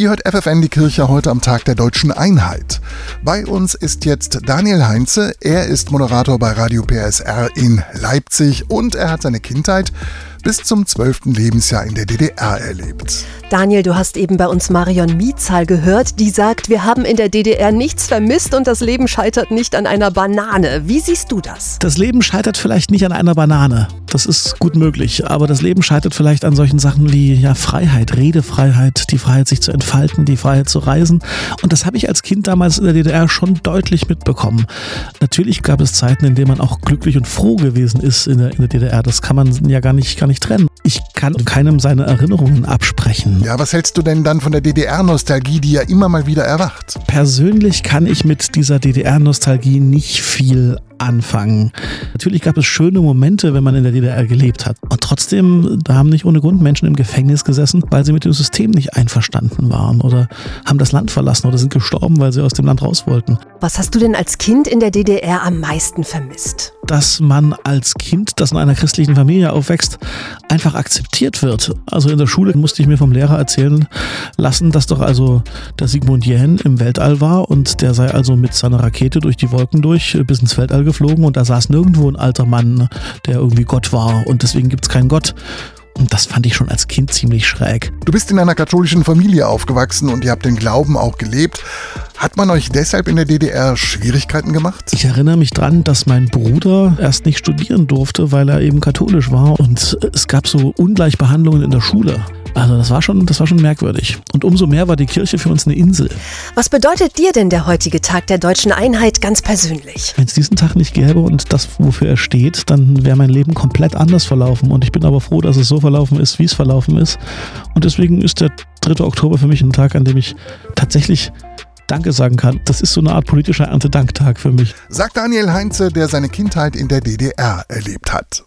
Ihr hört FFN die Kirche heute am Tag der deutschen Einheit. Bei uns ist jetzt Daniel Heinze. Er ist Moderator bei Radio PSR in Leipzig und er hat seine Kindheit bis zum 12. Lebensjahr in der DDR erlebt. Daniel, du hast eben bei uns Marion Miezahl gehört, die sagt, wir haben in der DDR nichts vermisst und das Leben scheitert nicht an einer Banane. Wie siehst du das? Das Leben scheitert vielleicht nicht an einer Banane. Das ist gut möglich. Aber das Leben scheitert vielleicht an solchen Sachen wie ja, Freiheit, Redefreiheit, die Freiheit, sich zu entfalten, die Freiheit zu reisen. Und das habe ich als Kind damals in der DDR schon deutlich mitbekommen. Natürlich gab es Zeiten, in denen man auch glücklich und froh gewesen ist in der, in der DDR. Das kann man ja gar nicht, gar nicht trennen. Ich kann keinem seine Erinnerungen absprechen. Ja, was hältst du denn dann von der DDR-Nostalgie, die ja immer mal wieder erwacht? Persönlich kann ich mit dieser DDR-Nostalgie nicht viel anfangen. Natürlich gab es schöne Momente, wenn man in der DDR gelebt hat. Und trotzdem, da haben nicht ohne Grund Menschen im Gefängnis gesessen, weil sie mit dem System nicht einverstanden waren oder haben das Land verlassen oder sind gestorben, weil sie aus dem Land raus wollten. Was hast du denn als Kind in der DDR am meisten vermisst? Dass man als Kind, das in einer christlichen Familie aufwächst, einfach akzeptiert wird. Also in der Schule musste ich mir vom Lehrer erzählen lassen, dass doch also der Sigmund Jähn im Weltall war und der sei also mit seiner Rakete durch die Wolken durch bis ins Weltall geflogen und da saß nirgendwo ein alter Mann, der irgendwie Gott war und deswegen gibt es keinen Gott. Und das fand ich schon als Kind ziemlich schräg. Du bist in einer katholischen Familie aufgewachsen und ihr habt den Glauben auch gelebt. Hat man euch deshalb in der DDR Schwierigkeiten gemacht? Ich erinnere mich dran, dass mein Bruder erst nicht studieren durfte, weil er eben katholisch war und es gab so Ungleichbehandlungen in der Schule. Also das war schon, das war schon merkwürdig. Und umso mehr war die Kirche für uns eine Insel. Was bedeutet dir denn der heutige Tag der deutschen Einheit ganz persönlich? Wenn es diesen Tag nicht gäbe und das, wofür er steht, dann wäre mein Leben komplett anders verlaufen. Und ich bin aber froh, dass es so verlaufen ist, wie es verlaufen ist. Und deswegen ist der 3. Oktober für mich ein Tag, an dem ich tatsächlich Danke sagen kann. Das ist so eine Art politischer Erntedanktag für mich. Sagt Daniel Heinze, der seine Kindheit in der DDR erlebt hat.